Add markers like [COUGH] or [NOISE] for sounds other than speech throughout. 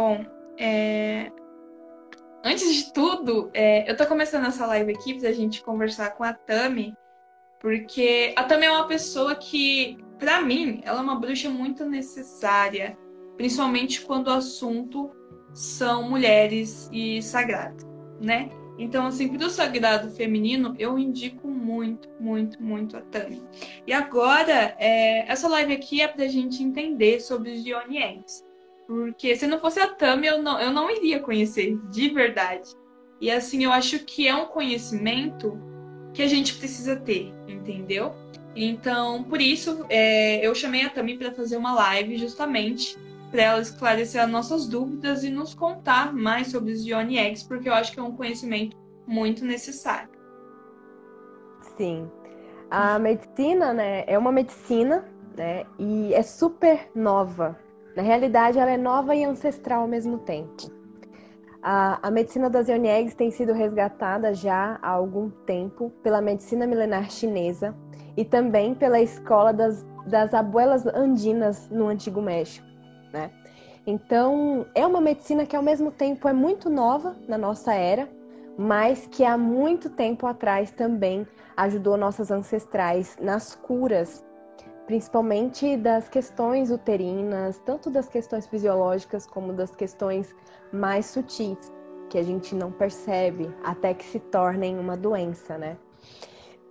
Bom, é... antes de tudo, é... eu tô começando essa live aqui pra gente conversar com a Tami, porque a Tami é uma pessoa que, para mim, ela é uma bruxa muito necessária, principalmente quando o assunto são mulheres e sagrado, né? Então, assim, pro sagrado feminino, eu indico muito, muito, muito a Tami. E agora, é, essa live aqui é pra gente entender sobre os Dionienses. Porque se não fosse a Tami, eu não, eu não iria conhecer, de verdade. E assim, eu acho que é um conhecimento que a gente precisa ter, entendeu? Então, por isso, é, eu chamei a Tami para fazer uma live justamente para ela esclarecer as nossas dúvidas e nos contar mais sobre os Dione Eggs, porque eu acho que é um conhecimento muito necessário. Sim. A medicina, né, é uma medicina, né, e é super nova. Na realidade, ela é nova e ancestral ao mesmo tempo. A, a medicina das Eggs tem sido resgatada já há algum tempo pela medicina milenar chinesa e também pela escola das, das abuelas andinas no Antigo México, né? Então, é uma medicina que ao mesmo tempo é muito nova na nossa era, mas que há muito tempo atrás também ajudou nossas ancestrais nas curas principalmente das questões uterinas, tanto das questões fisiológicas como das questões mais sutis, que a gente não percebe até que se tornem uma doença, né?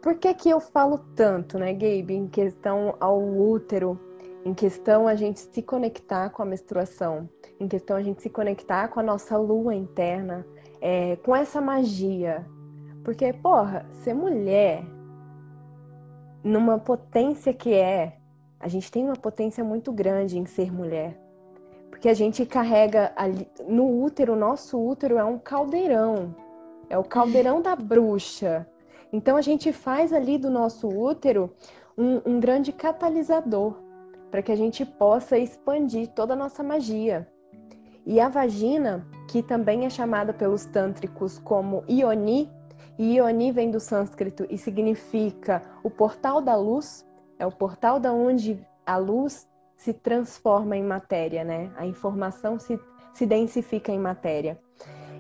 Por que, que eu falo tanto, né, Gabe, em questão ao útero, em questão a gente se conectar com a menstruação, em questão a gente se conectar com a nossa lua interna, é, com essa magia? Porque, porra, ser mulher numa potência que é, a gente tem uma potência muito grande em ser mulher. Porque a gente carrega ali, no útero, nosso útero é um caldeirão. É o caldeirão da bruxa. Então a gente faz ali do nosso útero um, um grande catalisador para que a gente possa expandir toda a nossa magia. E a vagina, que também é chamada pelos tântricos como Ioni, Ioni vem do sânscrito e significa o portal da luz, é o portal da onde a luz se transforma em matéria, né? A informação se, se densifica em matéria.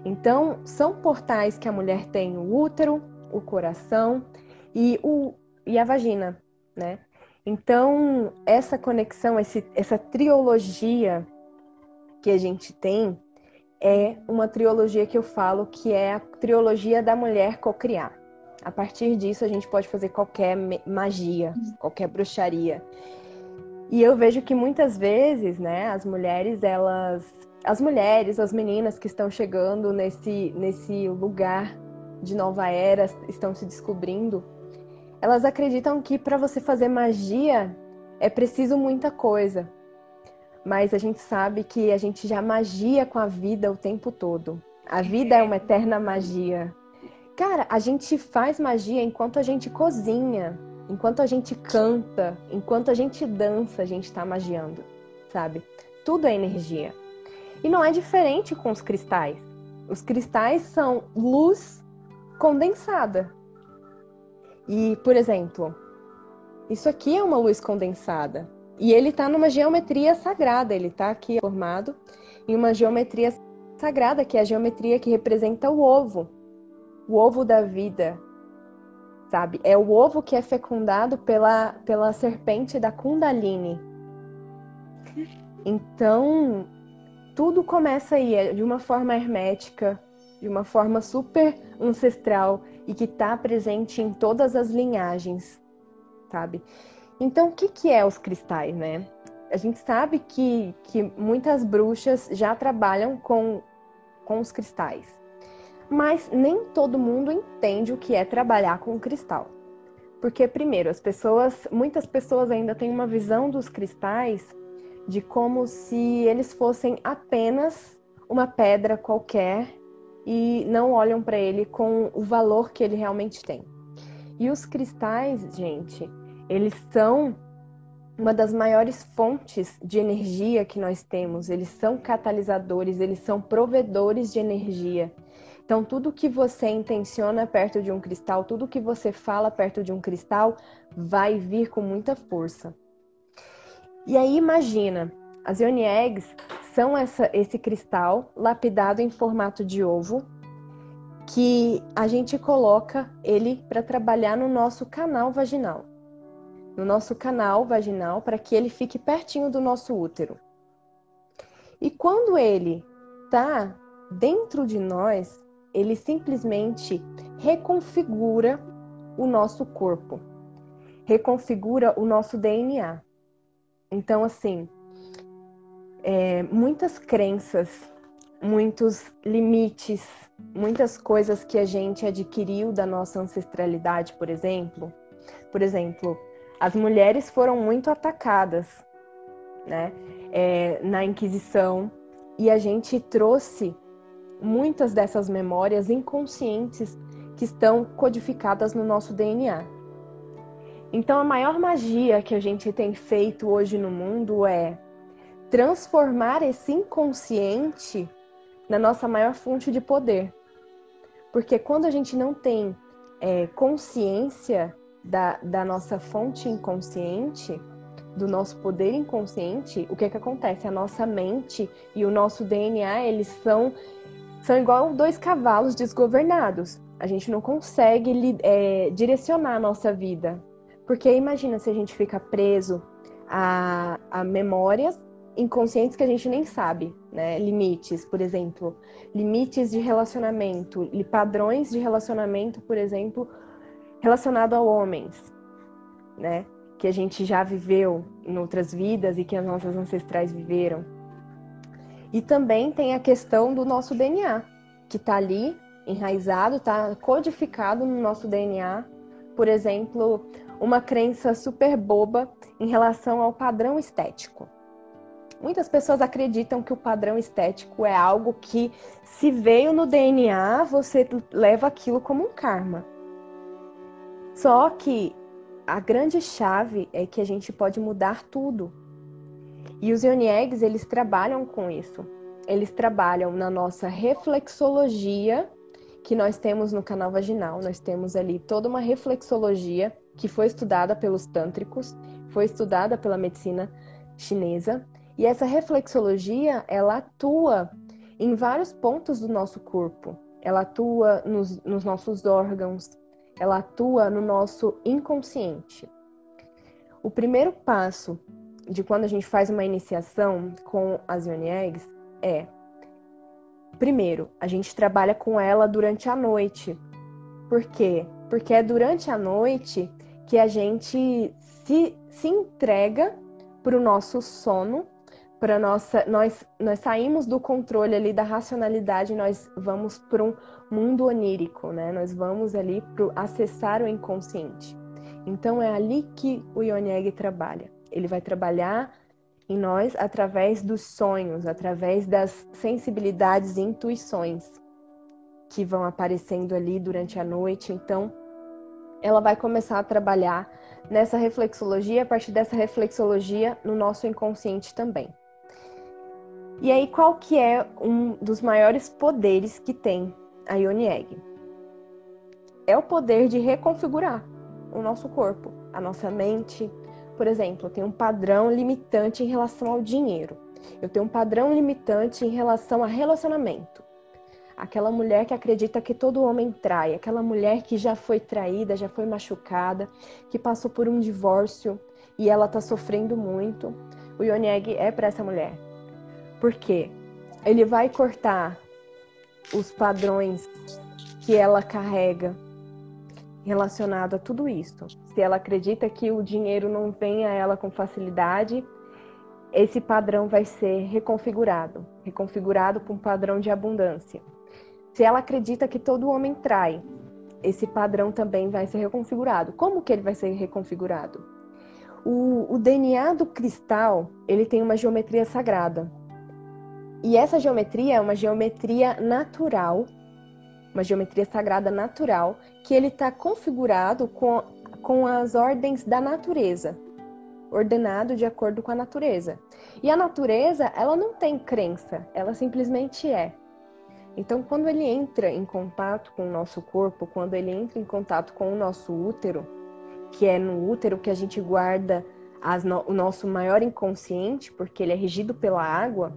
Então, são portais que a mulher tem o útero, o coração e, o, e a vagina, né? Então, essa conexão, esse, essa triologia que a gente tem, é uma trilogia que eu falo que é a trilogia da mulher cocriar. A partir disso, a gente pode fazer qualquer magia, qualquer bruxaria. E eu vejo que muitas vezes, né, as mulheres, elas. As mulheres, as meninas que estão chegando nesse, nesse lugar de nova era, estão se descobrindo, elas acreditam que para você fazer magia é preciso muita coisa mas a gente sabe que a gente já magia com a vida o tempo todo. A vida é uma eterna magia. Cara, a gente faz magia enquanto a gente cozinha, enquanto a gente canta, enquanto a gente dança, a gente está magiando, sabe? Tudo é energia. E não é diferente com os cristais. Os cristais são luz condensada. E, por exemplo, isso aqui é uma luz condensada. E ele está numa geometria sagrada, ele está aqui formado em uma geometria sagrada, que é a geometria que representa o ovo, o ovo da vida, sabe? É o ovo que é fecundado pela, pela serpente da Kundalini. Então, tudo começa aí, é de uma forma hermética, de uma forma super ancestral e que está presente em todas as linhagens, sabe? Então, o que, que é os cristais, né? A gente sabe que, que muitas bruxas já trabalham com, com os cristais, mas nem todo mundo entende o que é trabalhar com cristal. Porque, primeiro, as pessoas, muitas pessoas ainda têm uma visão dos cristais de como se eles fossem apenas uma pedra qualquer e não olham para ele com o valor que ele realmente tem. E os cristais, gente, eles são uma das maiores fontes de energia que nós temos. Eles são catalisadores, eles são provedores de energia. Então, tudo que você intenciona perto de um cristal, tudo que você fala perto de um cristal, vai vir com muita força. E aí, imagina, as Ioni Eggs são essa, esse cristal lapidado em formato de ovo que a gente coloca ele para trabalhar no nosso canal vaginal. No nosso canal vaginal, para que ele fique pertinho do nosso útero. E quando ele está dentro de nós, ele simplesmente reconfigura o nosso corpo, reconfigura o nosso DNA. Então, assim, é, muitas crenças, muitos limites, muitas coisas que a gente adquiriu da nossa ancestralidade, por exemplo. Por exemplo, as mulheres foram muito atacadas, né, é, na Inquisição, e a gente trouxe muitas dessas memórias inconscientes que estão codificadas no nosso DNA. Então, a maior magia que a gente tem feito hoje no mundo é transformar esse inconsciente na nossa maior fonte de poder. Porque quando a gente não tem é, consciência da, da nossa fonte inconsciente, do nosso poder inconsciente, o que é que acontece? A nossa mente e o nosso DNA, eles são, são igual dois cavalos desgovernados. A gente não consegue é, direcionar a nossa vida. Porque imagina se a gente fica preso a, a memórias inconscientes que a gente nem sabe, né? Limites, por exemplo, limites de relacionamento, padrões de relacionamento, por exemplo, relacionado a homens, né? Que a gente já viveu em outras vidas e que as nossas ancestrais viveram. E também tem a questão do nosso DNA, que está ali enraizado, está codificado no nosso DNA. Por exemplo, uma crença super boba em relação ao padrão estético. Muitas pessoas acreditam que o padrão estético é algo que, se veio no DNA, você leva aquilo como um karma. Só que a grande chave é que a gente pode mudar tudo. E os Yoniegs, eles trabalham com isso. Eles trabalham na nossa reflexologia que nós temos no canal vaginal. Nós temos ali toda uma reflexologia que foi estudada pelos tântricos, foi estudada pela medicina chinesa e essa reflexologia, ela atua em vários pontos do nosso corpo. Ela atua nos, nos nossos órgãos, ela atua no nosso inconsciente. O primeiro passo de quando a gente faz uma iniciação com as Yoni Eggs é primeiro, a gente trabalha com ela durante a noite. Por quê? Porque é durante a noite que a gente se, se entrega para o nosso sono para nossa nós nós saímos do controle ali da racionalidade nós vamos para um mundo onírico né? Nós vamos ali para acessar o inconsciente. Então é ali que o Yonieg trabalha. Ele vai trabalhar em nós através dos sonhos através das sensibilidades e intuições que vão aparecendo ali durante a noite. Então ela vai começar a trabalhar nessa reflexologia, a partir dessa reflexologia no nosso inconsciente também. E aí, qual que é um dos maiores poderes que tem a Ione Egg? É o poder de reconfigurar o nosso corpo, a nossa mente. Por exemplo, eu tenho um padrão limitante em relação ao dinheiro. Eu tenho um padrão limitante em relação a relacionamento. Aquela mulher que acredita que todo homem trai, aquela mulher que já foi traída, já foi machucada, que passou por um divórcio e ela está sofrendo muito. O Yonieg é para essa mulher porque ele vai cortar os padrões que ela carrega relacionado a tudo isso. Se ela acredita que o dinheiro não vem a ela com facilidade, esse padrão vai ser reconfigurado, reconfigurado para um padrão de abundância. Se ela acredita que todo homem trai, esse padrão também vai ser reconfigurado. Como que ele vai ser reconfigurado? O, o DNA do cristal ele tem uma geometria sagrada. E essa geometria é uma geometria natural, uma geometria sagrada natural, que ele está configurado com, com as ordens da natureza, ordenado de acordo com a natureza. E a natureza, ela não tem crença, ela simplesmente é. Então, quando ele entra em contato com o nosso corpo, quando ele entra em contato com o nosso útero, que é no útero que a gente guarda no, o nosso maior inconsciente, porque ele é regido pela água,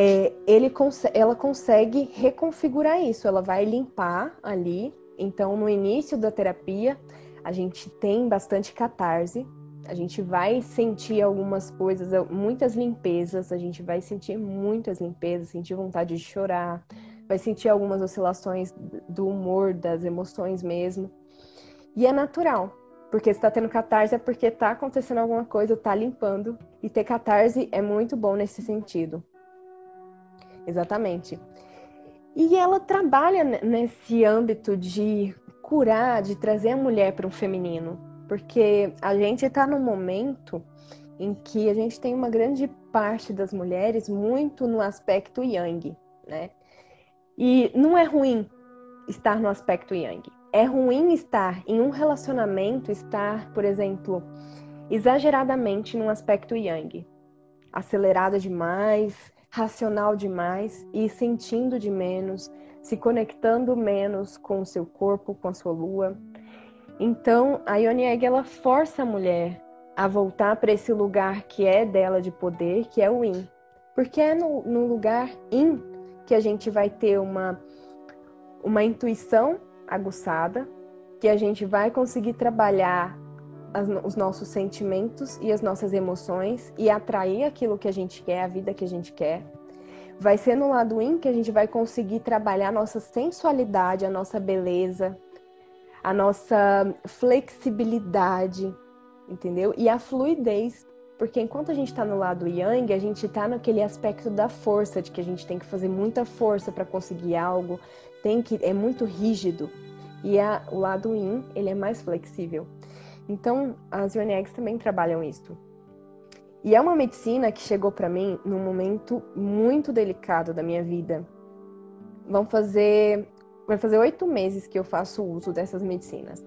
é, ele ela consegue reconfigurar isso. Ela vai limpar ali. Então, no início da terapia, a gente tem bastante catarse. A gente vai sentir algumas coisas, muitas limpezas. A gente vai sentir muitas limpezas, sentir vontade de chorar, vai sentir algumas oscilações do humor, das emoções mesmo. E é natural, porque se tá tendo catarse é porque tá acontecendo alguma coisa, tá limpando. E ter catarse é muito bom nesse sentido. Exatamente. E ela trabalha nesse âmbito de curar, de trazer a mulher para o feminino, porque a gente está num momento em que a gente tem uma grande parte das mulheres muito no aspecto yang, né? E não é ruim estar no aspecto yang. É ruim estar em um relacionamento, estar, por exemplo, exageradamente no aspecto yang, acelerada demais, racional demais e sentindo de menos, se conectando menos com o seu corpo, com a sua lua. Então, a Ione Egg, ela força a mulher a voltar para esse lugar que é dela de poder, que é o Yin. Porque é no, no lugar Yin que a gente vai ter uma, uma intuição aguçada, que a gente vai conseguir trabalhar as, os nossos sentimentos e as nossas emoções e atrair aquilo que a gente quer, a vida que a gente quer. Vai ser no lado yin que a gente vai conseguir trabalhar a nossa sensualidade, a nossa beleza, a nossa flexibilidade, entendeu? E a fluidez. Porque enquanto a gente está no lado yang, a gente está naquele aspecto da força, de que a gente tem que fazer muita força para conseguir algo, tem que é muito rígido. E a, o lado yin, ele é mais flexível. Então, as UNEGs também trabalham isso. E é uma medicina que chegou para mim num momento muito delicado da minha vida. Vão fazer, vai fazer oito meses que eu faço uso dessas medicinas.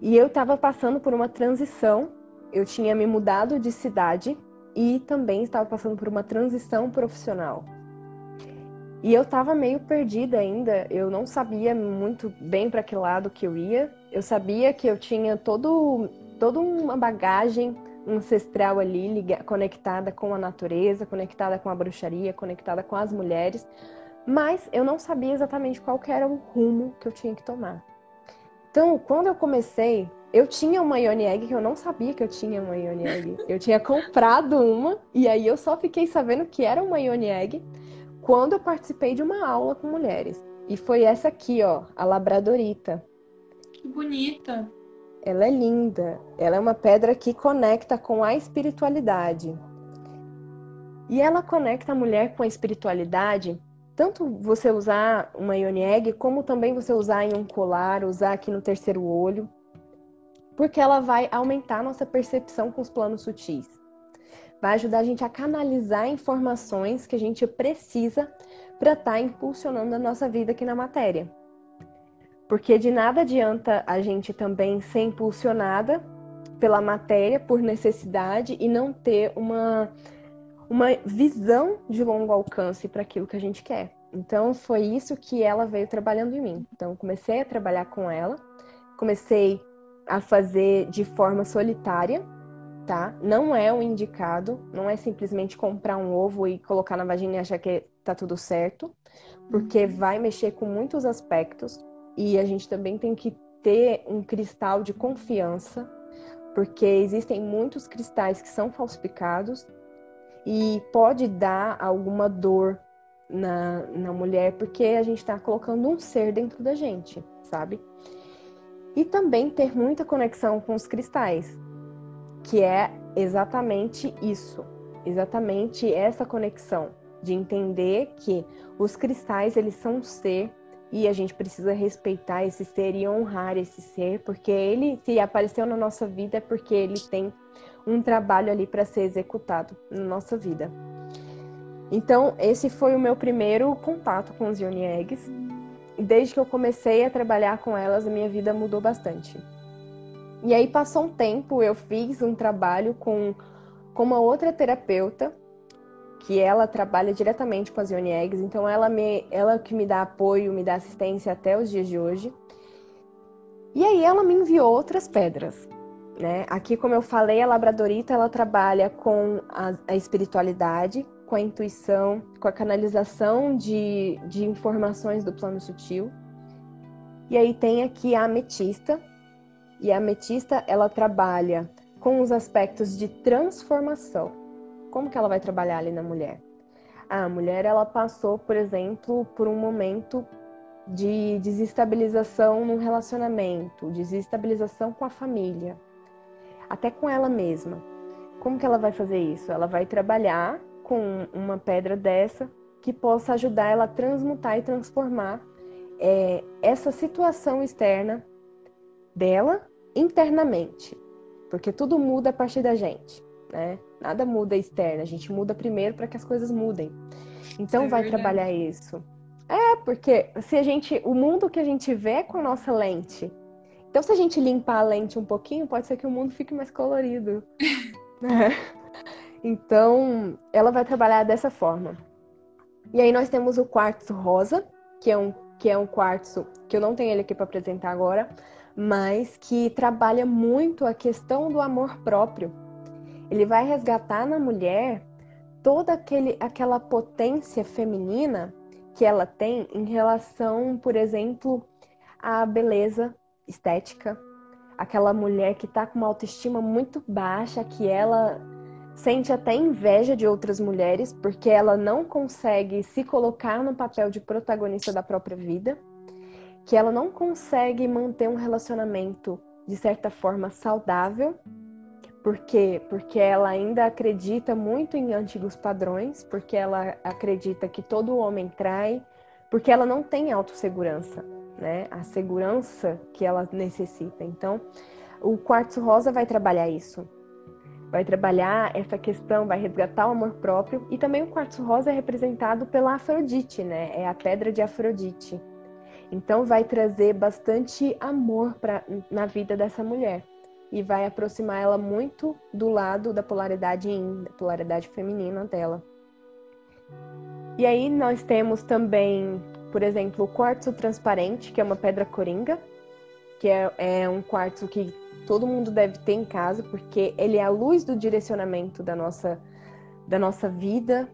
E eu estava passando por uma transição. Eu tinha me mudado de cidade e também estava passando por uma transição profissional. E eu estava meio perdida ainda, eu não sabia muito bem para que lado que eu ia. Eu sabia que eu tinha todo, toda uma bagagem ancestral ali liga, conectada com a natureza, conectada com a bruxaria, conectada com as mulheres, mas eu não sabia exatamente qual era o rumo que eu tinha que tomar. Então, quando eu comecei, eu tinha uma Ione Egg que eu não sabia que eu tinha uma Ione Egg. [LAUGHS] Eu tinha comprado uma e aí eu só fiquei sabendo que era uma Ione Egg quando eu participei de uma aula com mulheres. E foi essa aqui, ó, a labradorita. Bonita. Ela é linda. Ela é uma pedra que conecta com a espiritualidade. E ela conecta a mulher com a espiritualidade, tanto você usar uma Ione Egg, como também você usar em um colar, usar aqui no terceiro olho, porque ela vai aumentar a nossa percepção com os planos sutis vai ajudar a gente a canalizar informações que a gente precisa para estar tá impulsionando a nossa vida aqui na matéria. Porque de nada adianta a gente também ser impulsionada pela matéria por necessidade e não ter uma, uma visão de longo alcance para aquilo que a gente quer. Então foi isso que ela veio trabalhando em mim. Então comecei a trabalhar com ela, comecei a fazer de forma solitária, tá? Não é o indicado, não é simplesmente comprar um ovo e colocar na vagina e achar que tá tudo certo, porque vai mexer com muitos aspectos e a gente também tem que ter um cristal de confiança, porque existem muitos cristais que são falsificados e pode dar alguma dor na, na mulher, porque a gente está colocando um ser dentro da gente, sabe? E também ter muita conexão com os cristais, que é exatamente isso, exatamente essa conexão de entender que os cristais eles são um ser e a gente precisa respeitar esse ser e honrar esse ser, porque ele se apareceu na nossa vida é porque ele tem um trabalho ali para ser executado na nossa vida. Então, esse foi o meu primeiro contato com os Yoni Eggs. Desde que eu comecei a trabalhar com elas, a minha vida mudou bastante. E aí passou um tempo, eu fiz um trabalho com, com uma outra terapeuta, que ela trabalha diretamente com as Ione Eggs, então ela, me, ela que me dá apoio, me dá assistência até os dias de hoje. E aí ela me enviou outras pedras. Né? Aqui, como eu falei, a labradorita ela trabalha com a, a espiritualidade, com a intuição, com a canalização de, de informações do plano sutil. E aí tem aqui a ametista. E a ametista, ela trabalha com os aspectos de transformação. Como que ela vai trabalhar ali na mulher? A mulher, ela passou, por exemplo, por um momento de desestabilização no relacionamento, desestabilização com a família, até com ela mesma. Como que ela vai fazer isso? Ela vai trabalhar com uma pedra dessa que possa ajudar ela a transmutar e transformar é, essa situação externa dela internamente, porque tudo muda a partir da gente, né? Nada muda externa, a gente muda primeiro para que as coisas mudem. Então é vai verdade. trabalhar isso. É, porque se a gente, o mundo que a gente vê é com a nossa lente. Então se a gente limpar a lente um pouquinho, pode ser que o mundo fique mais colorido. [LAUGHS] é. Então, ela vai trabalhar dessa forma. E aí nós temos o quartzo rosa, que é um, que é um quartzo que eu não tenho ele aqui para apresentar agora, mas que trabalha muito a questão do amor próprio. Ele vai resgatar na mulher toda aquele, aquela potência feminina que ela tem em relação, por exemplo, à beleza estética. Aquela mulher que está com uma autoestima muito baixa, que ela sente até inveja de outras mulheres porque ela não consegue se colocar no papel de protagonista da própria vida, que ela não consegue manter um relacionamento de certa forma saudável, porque porque ela ainda acredita muito em antigos padrões, porque ela acredita que todo homem trai, porque ela não tem autossegurança, né? A segurança que ela necessita. Então, o quartzo rosa vai trabalhar isso vai trabalhar essa questão, vai resgatar o amor próprio. E também o quartzo rosa é representado pela Afrodite, né? É a pedra de Afrodite. Então vai trazer bastante amor pra, na vida dessa mulher e vai aproximar ela muito do lado da polaridade yin, da polaridade feminina dela. E aí nós temos também, por exemplo, o quartzo transparente, que é uma pedra coringa, que é, é um quartzo que todo mundo deve ter em casa, porque ele é a luz do direcionamento da nossa, da nossa vida.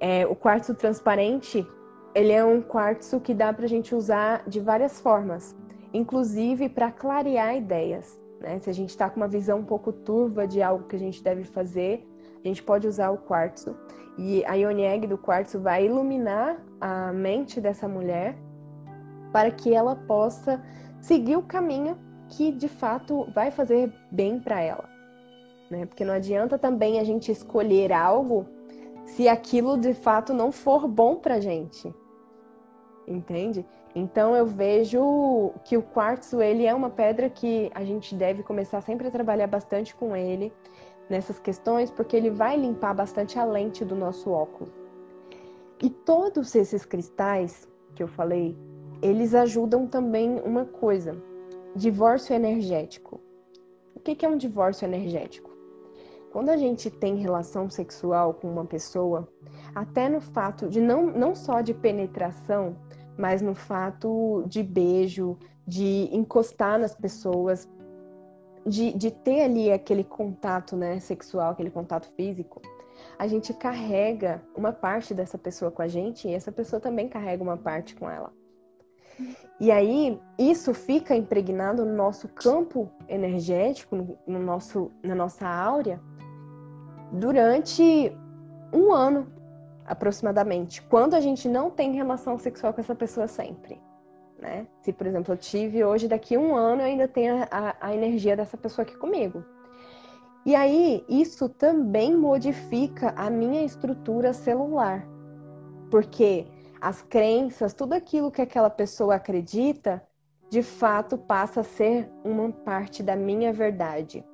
É, o quartzo transparente, ele é um quartzo que dá para a gente usar de várias formas, inclusive para clarear ideias. Né? Se a gente está com uma visão um pouco turva de algo que a gente deve fazer, a gente pode usar o quartzo. E a Ionieg do quartzo vai iluminar a mente dessa mulher para que ela possa seguir o caminho que de fato vai fazer bem para ela. Né? Porque não adianta também a gente escolher algo se aquilo de fato não for bom para gente. Entende? Então eu vejo que o quartzo ele é uma pedra que a gente deve começar sempre a trabalhar bastante com ele nessas questões, porque ele vai limpar bastante a lente do nosso óculos. E todos esses cristais que eu falei, eles ajudam também uma coisa, Divórcio energético. O que é um divórcio energético? Quando a gente tem relação sexual com uma pessoa, até no fato de não, não só de penetração, mas no fato de beijo, de encostar nas pessoas, de, de ter ali aquele contato né, sexual, aquele contato físico, a gente carrega uma parte dessa pessoa com a gente e essa pessoa também carrega uma parte com ela. E aí, isso fica impregnado no nosso campo energético, no nosso, na nossa áurea, durante um ano, aproximadamente, quando a gente não tem relação sexual com essa pessoa sempre. Né? Se, por exemplo, eu tive hoje, daqui a um ano, eu ainda tenho a, a energia dessa pessoa aqui comigo. E aí, isso também modifica a minha estrutura celular. Porque as crenças, tudo aquilo que aquela pessoa acredita, de fato passa a ser uma parte da minha verdade.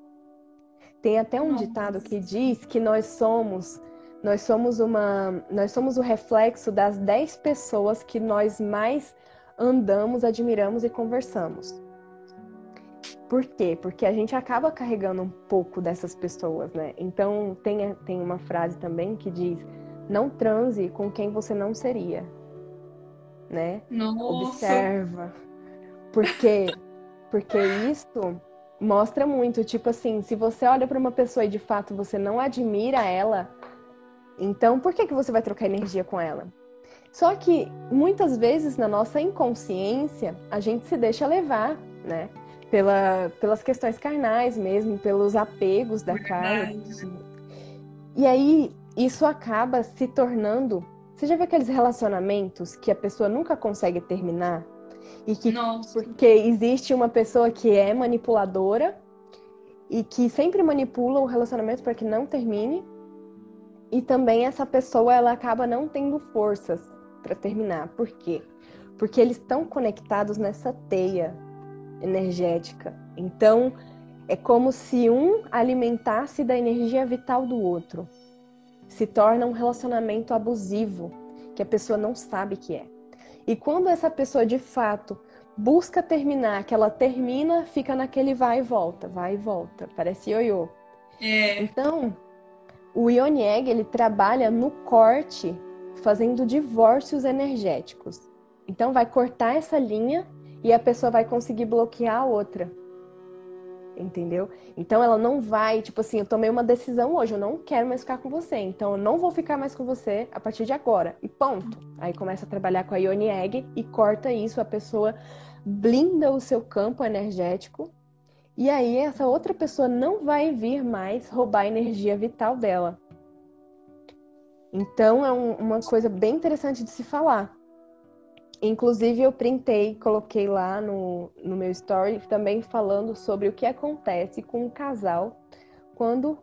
Tem até um Nossa. ditado que diz que nós somos nós somos uma nós somos o reflexo das dez pessoas que nós mais andamos, admiramos e conversamos. Por quê? Porque a gente acaba carregando um pouco dessas pessoas, né? Então tem, tem uma frase também que diz não transe com quem você não seria, né? Nossa. Observa. Porque, porque isso mostra muito, tipo assim, se você olha para uma pessoa e de fato você não admira ela, Então, por que, que você vai trocar energia com ela? Só que muitas vezes na nossa inconsciência a gente se deixa levar, né? Pela, pelas questões carnais mesmo, pelos apegos da carne. E aí isso acaba se tornando. Você já viu aqueles relacionamentos que a pessoa nunca consegue terminar? E que Nossa. porque existe uma pessoa que é manipuladora e que sempre manipula o relacionamento para que não termine. E também essa pessoa ela acaba não tendo forças para terminar. Por quê? Porque eles estão conectados nessa teia energética. Então, é como se um alimentasse da energia vital do outro. Se torna um relacionamento abusivo que a pessoa não sabe que é. E quando essa pessoa de fato busca terminar, que ela termina, fica naquele vai e volta, vai e volta, parece ioiô. É. Então, o Ionieg, ele trabalha no corte, fazendo divórcios energéticos. Então, vai cortar essa linha e a pessoa vai conseguir bloquear a outra. Entendeu? Então ela não vai, tipo assim, eu tomei uma decisão hoje, eu não quero mais ficar com você, então eu não vou ficar mais com você a partir de agora. E ponto. Aí começa a trabalhar com a Ioni Egg e corta isso, a pessoa blinda o seu campo energético. E aí essa outra pessoa não vai vir mais roubar a energia vital dela. Então é um, uma coisa bem interessante de se falar. Inclusive, eu printei, coloquei lá no, no meu story também falando sobre o que acontece com um casal quando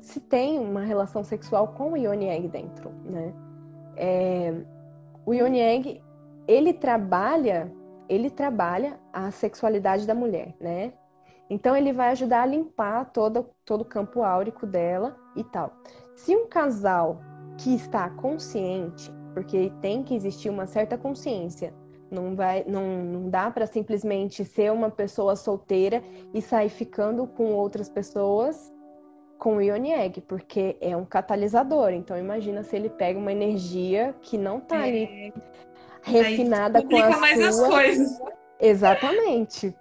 se tem uma relação sexual com o Yoni Egg dentro, né? É, o Yoni Egg, ele trabalha, ele trabalha a sexualidade da mulher, né? Então ele vai ajudar a limpar todo, todo o campo áurico dela e tal. Se um casal que está consciente porque tem que existir uma certa consciência. Não, vai, não, não dá para simplesmente ser uma pessoa solteira e sair ficando com outras pessoas com o Ionieg, porque é um catalisador. Então imagina se ele pega uma energia que não está é. ali refinada com a mais sua. as coisas. Exatamente.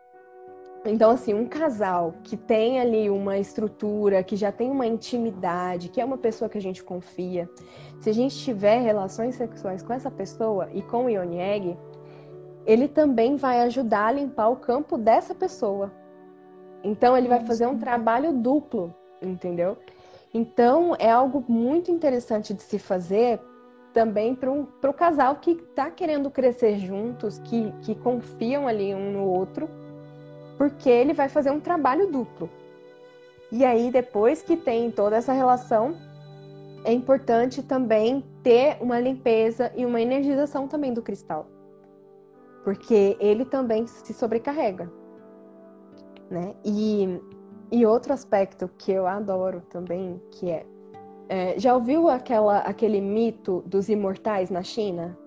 Então, assim, um casal que tem ali uma estrutura, que já tem uma intimidade, que é uma pessoa que a gente confia, se a gente tiver relações sexuais com essa pessoa e com o Ionieg, ele também vai ajudar a limpar o campo dessa pessoa. Então, ele vai fazer um trabalho duplo, entendeu? Então, é algo muito interessante de se fazer também para o casal que está querendo crescer juntos, que, que confiam ali um no outro porque ele vai fazer um trabalho duplo. E aí, depois que tem toda essa relação, é importante também ter uma limpeza e uma energização também do cristal. Porque ele também se sobrecarrega. Né? E, e outro aspecto que eu adoro também, que é, é já ouviu aquela, aquele mito dos imortais na China?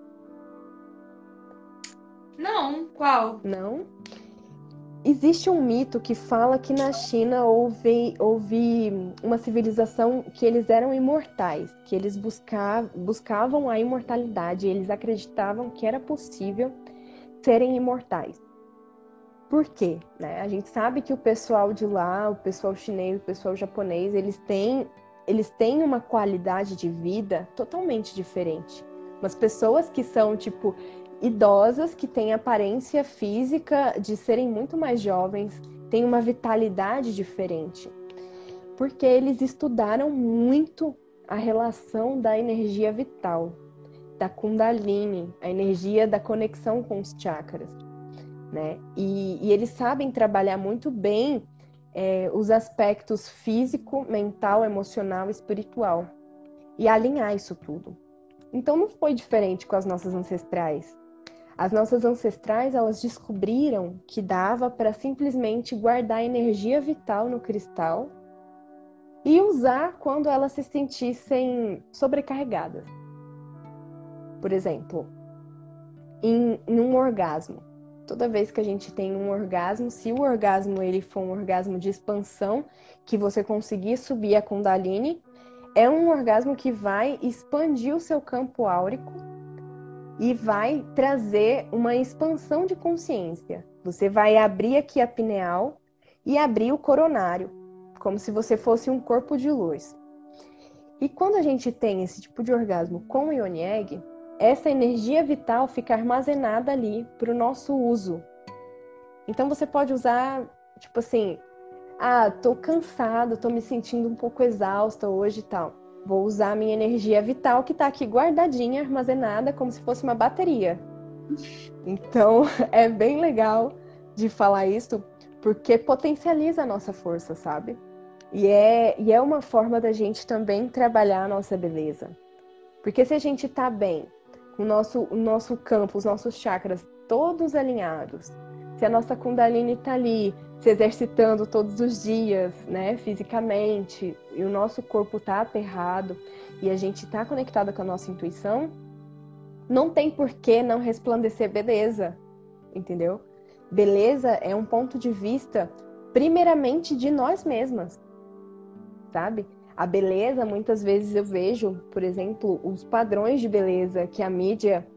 Não, qual? Não? Existe um mito que fala que na China houve, houve uma civilização que eles eram imortais, que eles busca, buscavam a imortalidade, eles acreditavam que era possível serem imortais. Por quê? Né? A gente sabe que o pessoal de lá, o pessoal chinês, o pessoal japonês, eles têm, eles têm uma qualidade de vida totalmente diferente. Umas pessoas que são, tipo, idosas que têm aparência física de serem muito mais jovens, têm uma vitalidade diferente. Porque eles estudaram muito a relação da energia vital, da Kundalini, a energia da conexão com os chakras. Né? E, e eles sabem trabalhar muito bem é, os aspectos físico, mental, emocional e espiritual e alinhar isso tudo. Então não foi diferente com as nossas ancestrais. As nossas ancestrais, elas descobriram que dava para simplesmente guardar energia vital no cristal e usar quando elas se sentissem sobrecarregadas. Por exemplo, em, em um orgasmo. Toda vez que a gente tem um orgasmo, se o orgasmo ele for um orgasmo de expansão, que você conseguir subir a Kundalini, é um orgasmo que vai expandir o seu campo áurico e vai trazer uma expansão de consciência. Você vai abrir aqui a pineal e abrir o coronário, como se você fosse um corpo de luz. E quando a gente tem esse tipo de orgasmo com o Egg, essa energia vital fica armazenada ali para o nosso uso. Então você pode usar, tipo assim, ah, tô cansado, tô me sentindo um pouco exausta hoje e tal. Vou usar a minha energia vital que tá aqui guardadinha, armazenada, como se fosse uma bateria. Então, [LAUGHS] é bem legal de falar isso, porque potencializa a nossa força, sabe? E é, e é uma forma da gente também trabalhar a nossa beleza. Porque se a gente tá bem, o nosso, o nosso campo, os nossos chakras todos alinhados, se a nossa Kundalini está ali se exercitando todos os dias, né, fisicamente, e o nosso corpo está aterrado e a gente está conectada com a nossa intuição, não tem por que não resplandecer beleza, entendeu? Beleza é um ponto de vista, primeiramente, de nós mesmas, sabe? A beleza, muitas vezes eu vejo, por exemplo, os padrões de beleza que a mídia,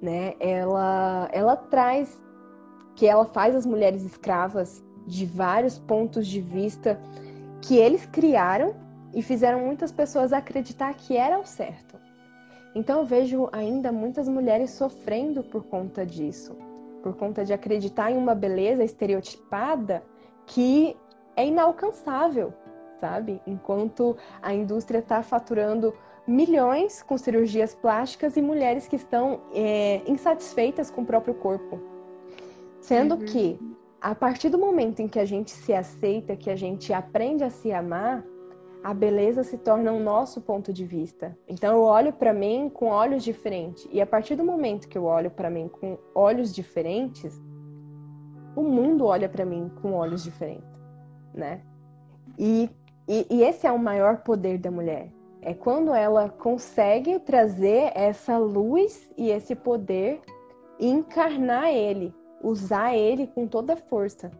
né, ela, ela traz, que ela faz as mulheres escravas de vários pontos de vista que eles criaram e fizeram muitas pessoas acreditar que era o certo. Então eu vejo ainda muitas mulheres sofrendo por conta disso, por conta de acreditar em uma beleza estereotipada que é inalcançável, sabe? Enquanto a indústria está faturando milhões com cirurgias plásticas e mulheres que estão é, insatisfeitas com o próprio corpo. Sendo uhum. que, a partir do momento em que a gente se aceita, que a gente aprende a se amar, a beleza se torna o nosso ponto de vista. Então eu olho para mim com olhos diferentes. E a partir do momento que eu olho para mim com olhos diferentes, o mundo olha para mim com olhos diferentes, né? E e, e esse é o maior poder da mulher. É quando ela consegue trazer essa luz e esse poder e encarnar ele, usar ele com toda a força.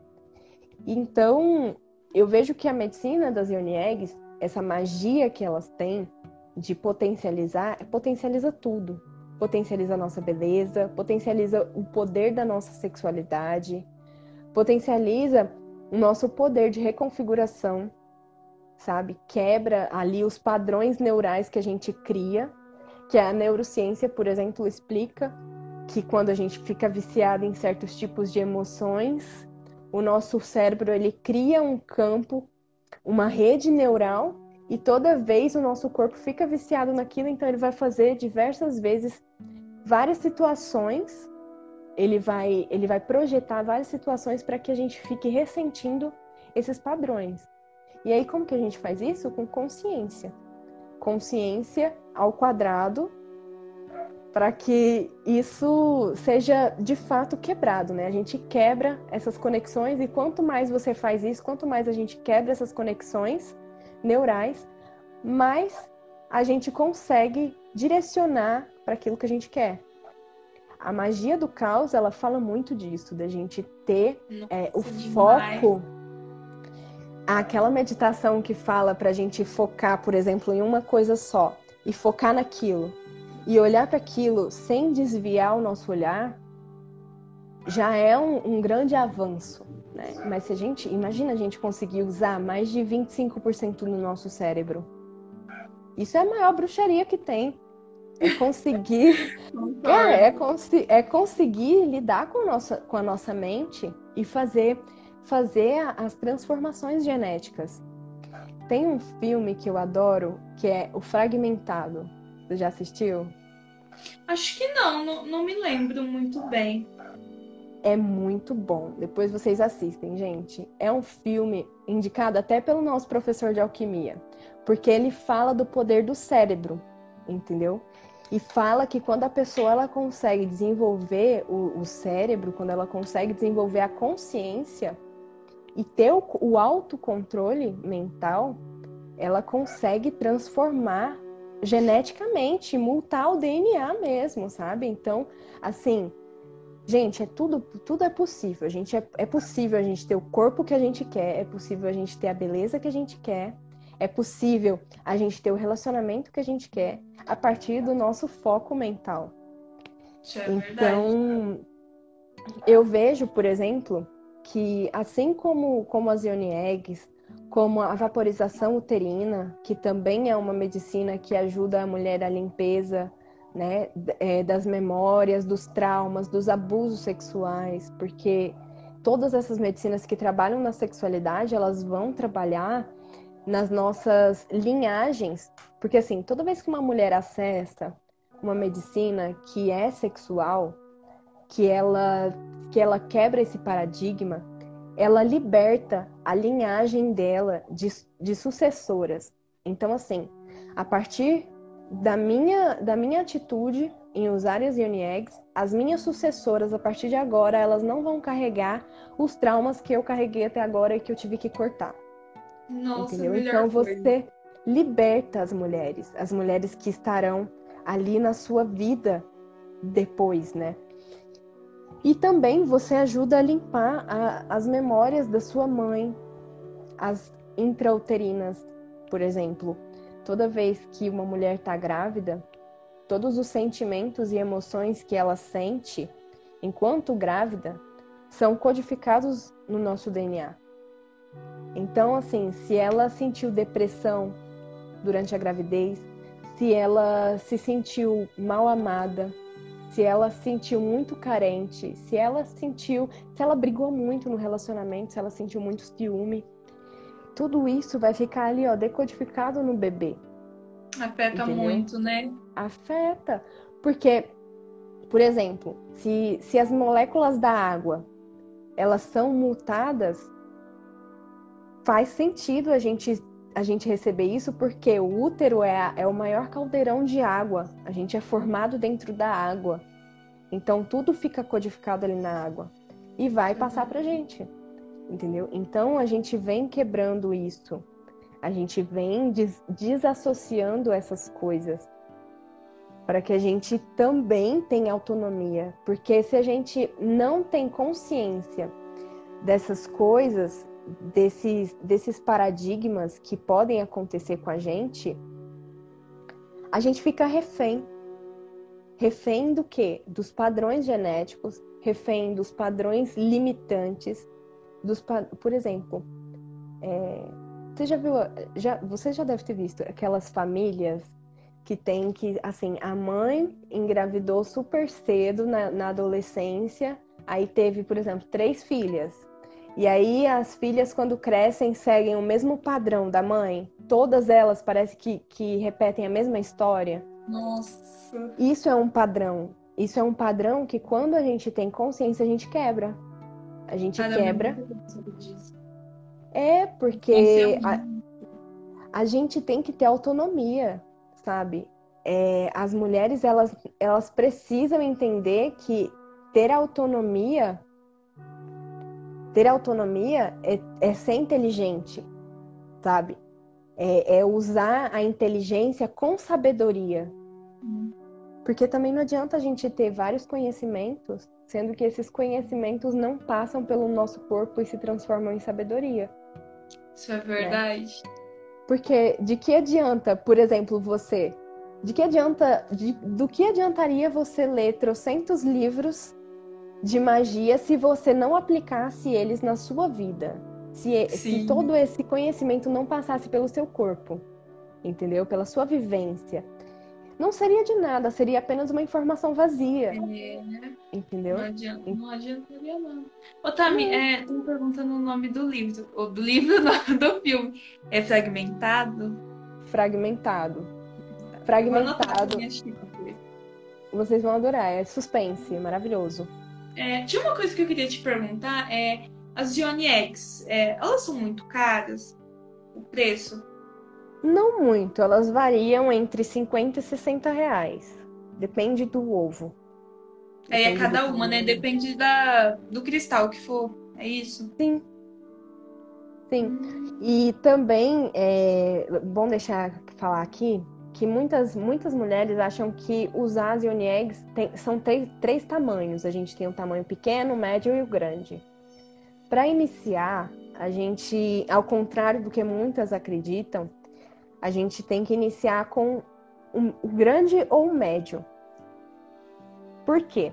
Então, eu vejo que a medicina das Ioni Eggs, essa magia que elas têm de potencializar, potencializa tudo. Potencializa a nossa beleza, potencializa o poder da nossa sexualidade, potencializa o nosso poder de reconfiguração, sabe? Quebra ali os padrões neurais que a gente cria, que a neurociência, por exemplo, explica que quando a gente fica viciado em certos tipos de emoções, o nosso cérebro ele cria um campo, uma rede neural e toda vez o nosso corpo fica viciado naquilo, então ele vai fazer diversas vezes várias situações, ele vai ele vai projetar várias situações para que a gente fique ressentindo esses padrões. E aí, como que a gente faz isso? Com consciência. Consciência ao quadrado, para que isso seja de fato quebrado, né? A gente quebra essas conexões e quanto mais você faz isso, quanto mais a gente quebra essas conexões neurais, mais a gente consegue direcionar para aquilo que a gente quer. A magia do caos, ela fala muito disso, da gente ter Nossa, é, o demais. foco aquela meditação que fala para a gente focar, por exemplo, em uma coisa só e focar naquilo e olhar para aquilo sem desviar o nosso olhar, já é um, um grande avanço. Né? Mas se a gente, imagina a gente conseguir usar mais de 25% do nosso cérebro. Isso é a maior bruxaria que tem. É conseguir, [LAUGHS] é, é, é conseguir lidar com, nossa, com a nossa mente e fazer fazer as transformações genéticas. Tem um filme que eu adoro, que é O Fragmentado. Você já assistiu? Acho que não, não, não me lembro muito bem. É muito bom. Depois vocês assistem, gente. É um filme indicado até pelo nosso professor de alquimia, porque ele fala do poder do cérebro, entendeu? E fala que quando a pessoa ela consegue desenvolver o, o cérebro, quando ela consegue desenvolver a consciência, e ter o, o autocontrole mental, ela consegue transformar geneticamente, multar o DNA mesmo, sabe? Então, assim, gente, é tudo, tudo é possível. A gente é, é possível a gente ter o corpo que a gente quer, é possível a gente ter a beleza que a gente quer, é possível a gente ter o relacionamento que a gente quer a partir do nosso foco mental. É então, eu vejo, por exemplo, que assim como, como as Ioni Eggs, como a vaporização uterina, que também é uma medicina que ajuda a mulher à limpeza né, é, das memórias, dos traumas, dos abusos sexuais, porque todas essas medicinas que trabalham na sexualidade, elas vão trabalhar nas nossas linhagens, porque assim, toda vez que uma mulher acessa uma medicina que é sexual, que ela que ela quebra esse paradigma, ela liberta a linhagem dela de, de sucessoras. Então, assim, a partir da minha, da minha atitude em usar as Yoni Eggs, as minhas sucessoras, a partir de agora, elas não vão carregar os traumas que eu carreguei até agora e que eu tive que cortar. Nossa, entendeu? Então você liberta as mulheres, as mulheres que estarão ali na sua vida depois, né? E também você ajuda a limpar a, as memórias da sua mãe, as intrauterinas, por exemplo. Toda vez que uma mulher está grávida, todos os sentimentos e emoções que ela sente enquanto grávida são codificados no nosso DNA. Então, assim, se ela sentiu depressão durante a gravidez, se ela se sentiu mal amada, se ela se sentiu muito carente, se ela sentiu, se ela brigou muito no relacionamento, se ela sentiu muito ciúme, tudo isso vai ficar ali, ó, decodificado no bebê. Afeta Entendeu? muito, né? Afeta. Porque, por exemplo, se, se as moléculas da água elas são mutadas, faz sentido a gente a gente receber isso porque o útero é, a, é o maior caldeirão de água. A gente é formado dentro da água. Então tudo fica codificado ali na água e vai passar pra gente. Entendeu? Então a gente vem quebrando isso. A gente vem des desassociando essas coisas para que a gente também tenha autonomia. Porque se a gente não tem consciência dessas coisas, desses, desses paradigmas que podem acontecer com a gente, a gente fica refém. Refém do quê? Dos padrões genéticos, refém dos padrões limitantes, dos, por exemplo, é, você já viu, já, você já deve ter visto aquelas famílias que tem que, assim, a mãe engravidou super cedo na, na adolescência, aí teve, por exemplo, três filhas. E aí as filhas, quando crescem, seguem o mesmo padrão da mãe. Todas elas parece que, que repetem a mesma história. Nossa. Isso é um padrão. Isso é um padrão que quando a gente tem consciência, a gente quebra. A gente quebra. É, porque a, a gente tem que ter autonomia, sabe? É, as mulheres, elas, elas precisam entender que ter autonomia ter autonomia é, é ser inteligente, sabe? É, é, usar a inteligência com sabedoria. Porque também não adianta a gente ter vários conhecimentos, sendo que esses conhecimentos não passam pelo nosso corpo e se transformam em sabedoria. Isso é verdade. Né? Porque de que adianta, por exemplo, você? De que adianta, de, do que adiantaria você ler trocentos livros de magia se você não aplicasse eles na sua vida. Se, se, todo esse conhecimento não passasse pelo seu corpo, entendeu? Pela sua vivência. Não seria de nada, seria apenas uma informação vazia. É, né? Entendeu? Não, adianta, não adiantaria nada. Ô, Tami, é, tô me perguntando o nome do livro, ou do livro, [LAUGHS] do filme. É fragmentado? Fragmentado. Fragmentado. Vocês vão adorar, é suspense, maravilhoso. É, tinha uma coisa que eu queria te perguntar, é as Johnny Eggs, é, elas são muito caras? O preço? Não muito, elas variam entre 50 e 60 reais. Depende do ovo. Aí é cada uma, né? Depende da, do cristal que for. É isso? Sim. Sim. Hum. E também é bom deixar falar aqui que muitas, muitas mulheres acham que os Asian Eggs tem, são três, três tamanhos. A gente tem o tamanho pequeno, o médio e o grande. Para iniciar, a gente, ao contrário do que muitas acreditam, a gente tem que iniciar com o grande ou o médio. Por quê?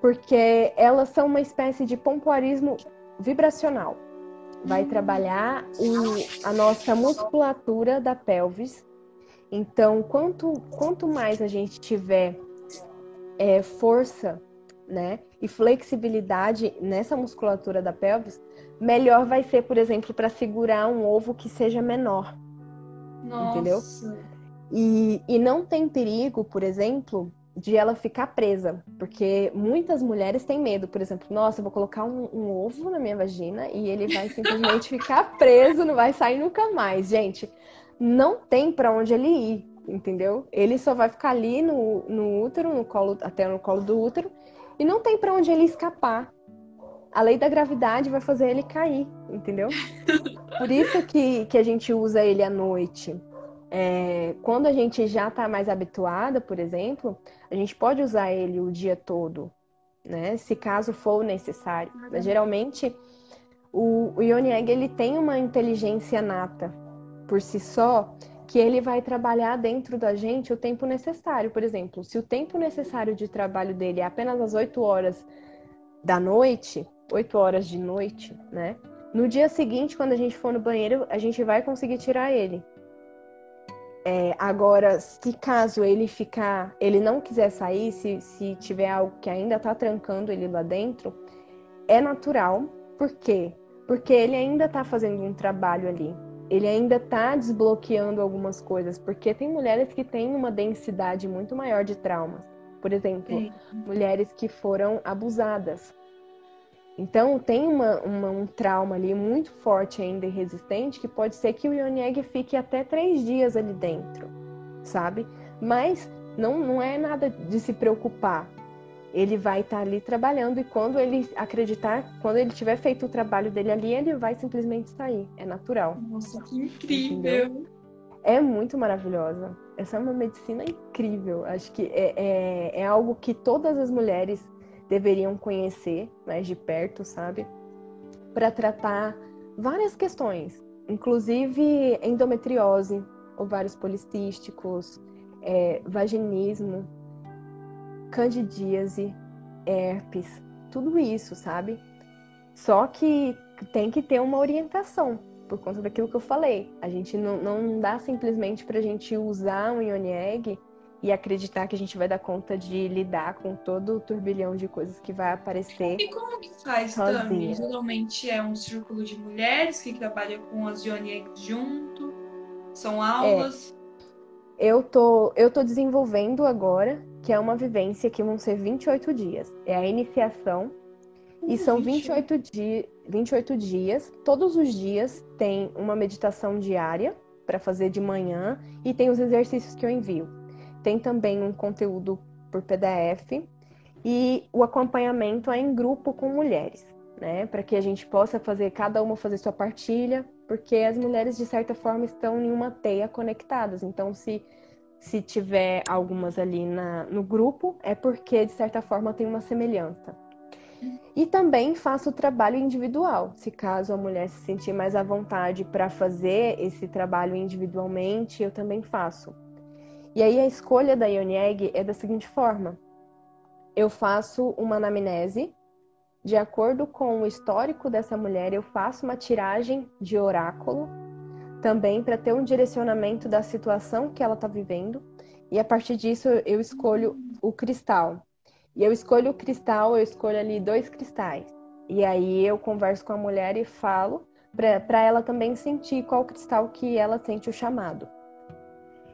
Porque elas são uma espécie de pompoarismo vibracional. vai trabalhar o, a nossa musculatura da pelvis. Então, quanto, quanto mais a gente tiver é, força né, e flexibilidade nessa musculatura da pelvis, melhor vai ser, por exemplo, para segurar um ovo que seja menor. Nossa. Entendeu? E, e não tem perigo, por exemplo, de ela ficar presa, porque muitas mulheres têm medo, por exemplo, nossa, eu vou colocar um, um ovo na minha vagina e ele vai simplesmente [LAUGHS] ficar preso, não vai sair nunca mais. Gente, não tem para onde ele ir, entendeu? Ele só vai ficar ali no, no útero, no colo, até no colo do útero, e não tem para onde ele escapar. A lei da gravidade vai fazer ele cair, entendeu? [LAUGHS] Por isso que, que a gente usa ele à noite. É, quando a gente já está mais habituada, por exemplo, a gente pode usar ele o dia todo, né? Se caso for necessário. Mas geralmente o, o Yoni Egg, ele tem uma inteligência nata por si só que ele vai trabalhar dentro da gente o tempo necessário. Por exemplo, se o tempo necessário de trabalho dele é apenas as 8 horas da noite, 8 horas de noite, né? No dia seguinte, quando a gente for no banheiro, a gente vai conseguir tirar ele. É, agora, se caso ele ficar, ele não quiser sair, se, se tiver algo que ainda está trancando ele lá dentro, é natural. Por quê? Porque ele ainda está fazendo um trabalho ali. Ele ainda está desbloqueando algumas coisas. Porque tem mulheres que têm uma densidade muito maior de traumas. Por exemplo, Sim. mulheres que foram abusadas. Então, tem uma, uma, um trauma ali muito forte ainda e resistente que pode ser que o Yonieg fique até três dias ali dentro, sabe? Mas não, não é nada de se preocupar. Ele vai estar tá ali trabalhando e quando ele acreditar, quando ele tiver feito o trabalho dele ali, ele vai simplesmente sair. É natural. Nossa, que incrível! Entendeu? É muito maravilhosa. Essa é uma medicina incrível. Acho que é, é, é algo que todas as mulheres deveriam conhecer mais de perto, sabe? Para tratar várias questões, inclusive endometriose, ovários policísticos, é, vaginismo, candidíase, herpes, tudo isso, sabe? Só que tem que ter uma orientação, por conta daquilo que eu falei. A gente não, não dá simplesmente para a gente usar um Ione Egg e acreditar que a gente vai dar conta de lidar com todo o turbilhão de coisas que vai aparecer. E como que faz, Tami? Geralmente é um círculo de mulheres que trabalham com as Ionieg junto? São aulas? É. Eu tô, eu tô desenvolvendo agora, que é uma vivência que vão ser 28 dias. É a iniciação. e são 28, di 28 dias. Todos os dias tem uma meditação diária para fazer de manhã e tem os exercícios que eu envio. Tem também um conteúdo por PDF e o acompanhamento é em grupo com mulheres, né? Para que a gente possa fazer, cada uma fazer sua partilha, porque as mulheres, de certa forma, estão em uma teia conectadas. Então, se, se tiver algumas ali na, no grupo, é porque, de certa forma, tem uma semelhança. E também faço o trabalho individual, se caso a mulher se sentir mais à vontade para fazer esse trabalho individualmente, eu também faço. E aí a escolha da Ionieg é da seguinte forma: eu faço uma anamnese, de acordo com o histórico dessa mulher, eu faço uma tiragem de oráculo, também para ter um direcionamento da situação que ela está vivendo, e a partir disso eu escolho o cristal. E eu escolho o cristal, eu escolho ali dois cristais. E aí eu converso com a mulher e falo para ela também sentir qual cristal que ela sente o chamado.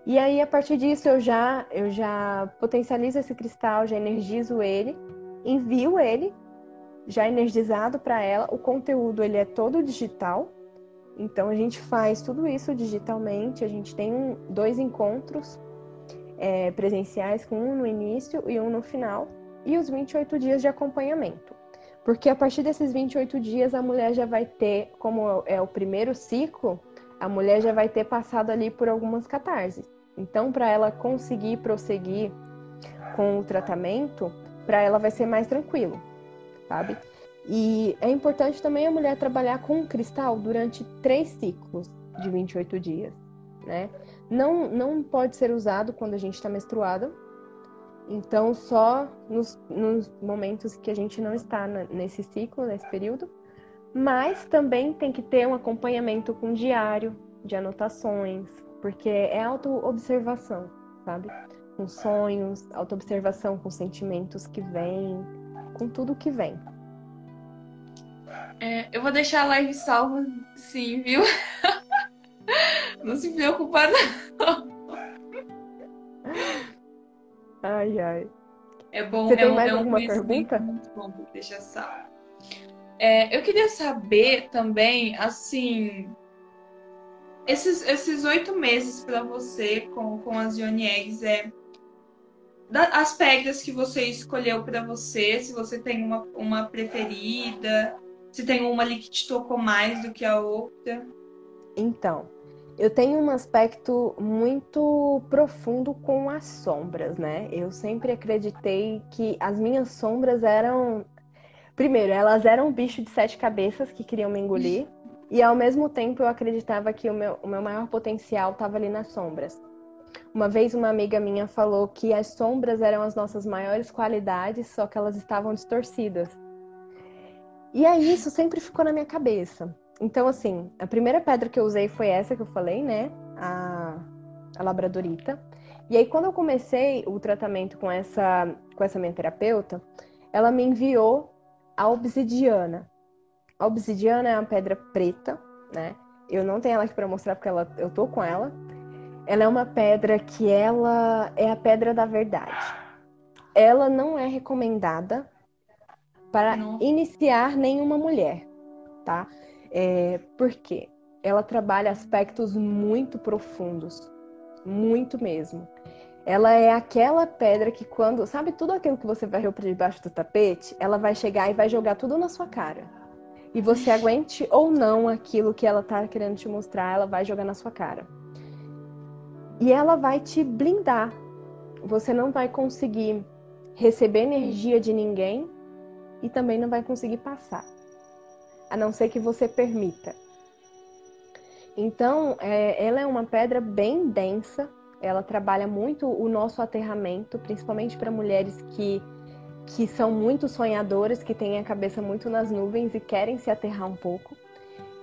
E aí, a partir disso, eu já, eu já potencializo esse cristal, já energizo ele, envio ele já energizado para ela. O conteúdo ele é todo digital, então a gente faz tudo isso digitalmente. A gente tem um, dois encontros é, presenciais, com um no início e um no final, e os 28 dias de acompanhamento. Porque a partir desses 28 dias a mulher já vai ter, como é o primeiro ciclo, a mulher já vai ter passado ali por algumas catarses. Então, para ela conseguir prosseguir com o tratamento, para ela vai ser mais tranquilo, sabe? E é importante também a mulher trabalhar com cristal durante três ciclos de 28 dias, né? Não, não pode ser usado quando a gente está menstruada, então só nos, nos, momentos que a gente não está nesse ciclo, nesse período, Mas também tem que ter um acompanhamento com diário de anotações, porque é auto-observação, sabe? Com sonhos, auto-observação com sentimentos que vêm, com tudo que vem. É, eu vou deixar a live salva, sim, viu? [LAUGHS] Não se preocupa, não. Ai, ai. É bom. Você é tem um, mais é um alguma pergunta? Muito bom, deixa salvo. É, eu queria saber também, assim, esses, esses oito meses para você com, com as Yoni Eggs, é, as pedras que você escolheu para você, se você tem uma, uma preferida, se tem uma ali que te tocou mais do que a outra. Então, eu tenho um aspecto muito profundo com as sombras, né? Eu sempre acreditei que as minhas sombras eram. Primeiro, elas eram um bicho de sete cabeças que queriam me engolir. E ao mesmo tempo eu acreditava que o meu, o meu maior potencial estava ali nas sombras. Uma vez uma amiga minha falou que as sombras eram as nossas maiores qualidades, só que elas estavam distorcidas. E aí isso sempre ficou na minha cabeça. Então, assim, a primeira pedra que eu usei foi essa que eu falei, né? A, a labradorita. E aí, quando eu comecei o tratamento com essa, com essa minha terapeuta, ela me enviou a obsidiana. A obsidiana é uma pedra preta, né? Eu não tenho ela aqui para mostrar porque ela, eu tô com ela. Ela é uma pedra que ela é a pedra da verdade. Ela não é recomendada para não. iniciar nenhuma mulher, tá? É, porque ela trabalha aspectos muito profundos, muito mesmo. Ela é aquela pedra que quando, sabe tudo aquilo que você varreu para debaixo do tapete, ela vai chegar e vai jogar tudo na sua cara. E você aguente ou não aquilo que ela tá querendo te mostrar, ela vai jogar na sua cara. E ela vai te blindar. Você não vai conseguir receber energia de ninguém e também não vai conseguir passar, a não ser que você permita. Então, é, ela é uma pedra bem densa, ela trabalha muito o nosso aterramento, principalmente para mulheres que, que são muito sonhadoras, que têm a cabeça muito nas nuvens e querem se aterrar um pouco.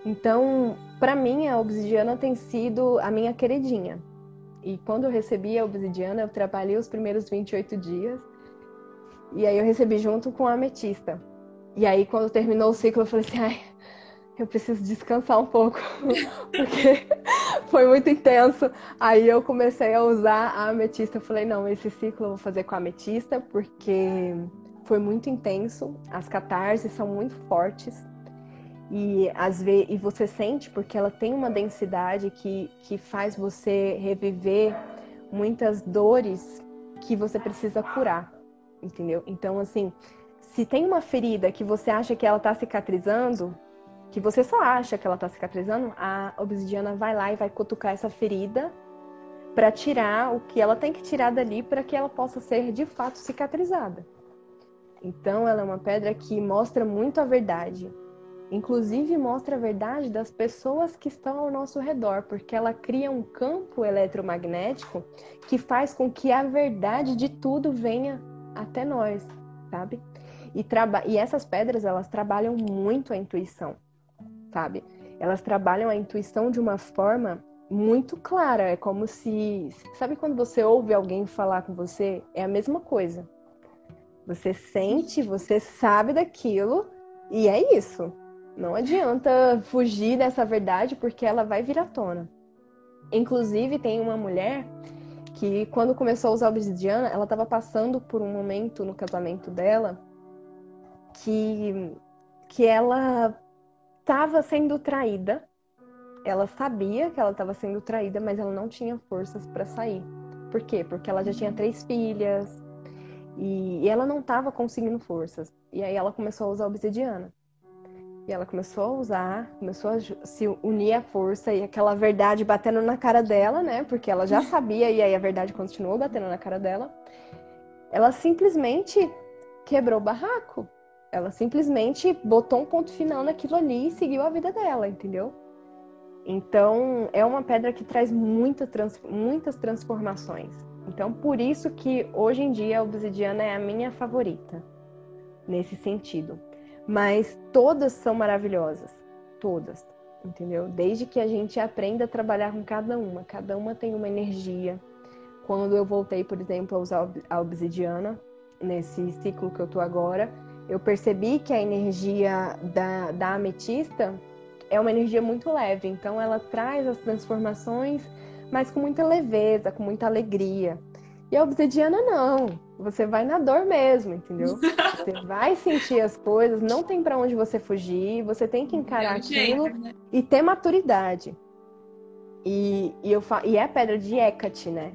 Então, para mim, a obsidiana tem sido a minha queridinha. E quando eu recebi a obsidiana, eu trabalhei os primeiros 28 dias e aí eu recebi junto com a ametista. E aí quando terminou o ciclo eu falei assim, ai, eu preciso descansar um pouco, [LAUGHS] porque foi muito intenso. Aí eu comecei a usar a ametista. Eu falei, não, esse ciclo eu vou fazer com a ametista, porque foi muito intenso. As catarses são muito fortes. E, às vezes, e você sente porque ela tem uma densidade que, que faz você reviver muitas dores que você precisa curar entendeu? Então, assim, se tem uma ferida que você acha que ela tá cicatrizando, que você só acha que ela tá cicatrizando, a obsidiana vai lá e vai cutucar essa ferida para tirar o que ela tem que tirar dali para que ela possa ser de fato cicatrizada. Então, ela é uma pedra que mostra muito a verdade. Inclusive, mostra a verdade das pessoas que estão ao nosso redor, porque ela cria um campo eletromagnético que faz com que a verdade de tudo venha até nós, sabe? E, traba e essas pedras, elas trabalham muito a intuição, sabe? Elas trabalham a intuição de uma forma muito clara. É como se. Sabe quando você ouve alguém falar com você? É a mesma coisa. Você sente, você sabe daquilo e é isso. Não adianta fugir dessa verdade porque ela vai vir à tona. Inclusive, tem uma mulher que quando começou a usar obsidiana, ela estava passando por um momento no casamento dela que, que ela estava sendo traída. Ela sabia que ela estava sendo traída, mas ela não tinha forças para sair. Por quê? Porque ela já tinha três filhas e, e ela não estava conseguindo forças. E aí ela começou a usar obsidiana. E ela começou a usar, começou a se unir à força e aquela verdade batendo na cara dela, né? Porque ela já sabia e aí a verdade continuou batendo na cara dela. Ela simplesmente quebrou o barraco. Ela simplesmente botou um ponto final naquilo ali e seguiu a vida dela, entendeu? Então, é uma pedra que traz muita trans, muitas transformações. Então, por isso que hoje em dia a obsidiana é a minha favorita, nesse sentido. Mas todas são maravilhosas, todas, entendeu? Desde que a gente aprenda a trabalhar com cada uma, cada uma tem uma energia. Quando eu voltei, por exemplo, a usar a obsidiana, nesse ciclo que eu tô agora, eu percebi que a energia da, da ametista é uma energia muito leve, então ela traz as transformações, mas com muita leveza, com muita alegria. E a obsidiana não. Você vai na dor mesmo, entendeu? [LAUGHS] Você vai sentir as coisas, não tem para onde você fugir, você tem que encarar é aquilo jeito, né? e ter maturidade. E, e, eu, e é a pedra de Hecate, né?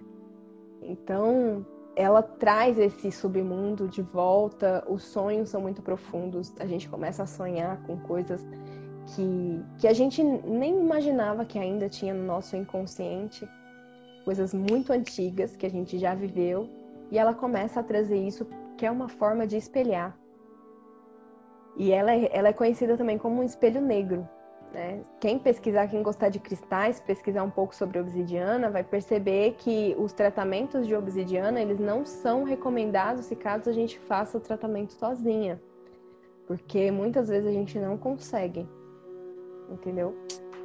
Então, ela traz esse submundo de volta, os sonhos são muito profundos, a gente começa a sonhar com coisas que, que a gente nem imaginava que ainda tinha no nosso inconsciente, coisas muito antigas que a gente já viveu, e ela começa a trazer isso, que é uma forma de espelhar. E ela é, ela é conhecida também como um espelho negro. Né? Quem pesquisar, quem gostar de cristais, pesquisar um pouco sobre obsidiana, vai perceber que os tratamentos de obsidiana eles não são recomendados se caso a gente faça o tratamento sozinha, porque muitas vezes a gente não consegue entendeu?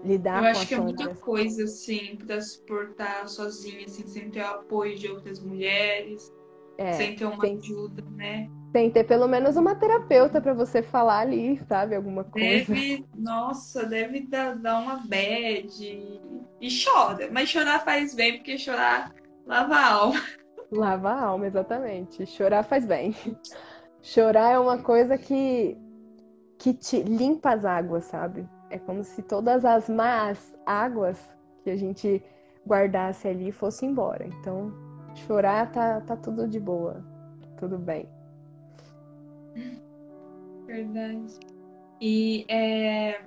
Lidar Eu com acho que é muita coisa, assim, pra suportar sozinha, assim, sem ter o apoio de outras mulheres, é, sem ter uma sem, ajuda, né? Sem ter pelo menos uma terapeuta para você falar ali, sabe? Alguma coisa. Deve, nossa, deve dar, dar uma bad. E chora, mas chorar faz bem, porque chorar lava a alma. Lava a alma, exatamente. Chorar faz bem. Chorar é uma coisa que, que te limpa as águas, sabe? É como se todas as más águas que a gente guardasse ali fossem embora. Então, chorar tá, tá tudo de boa. Tudo bem. Verdade. E é,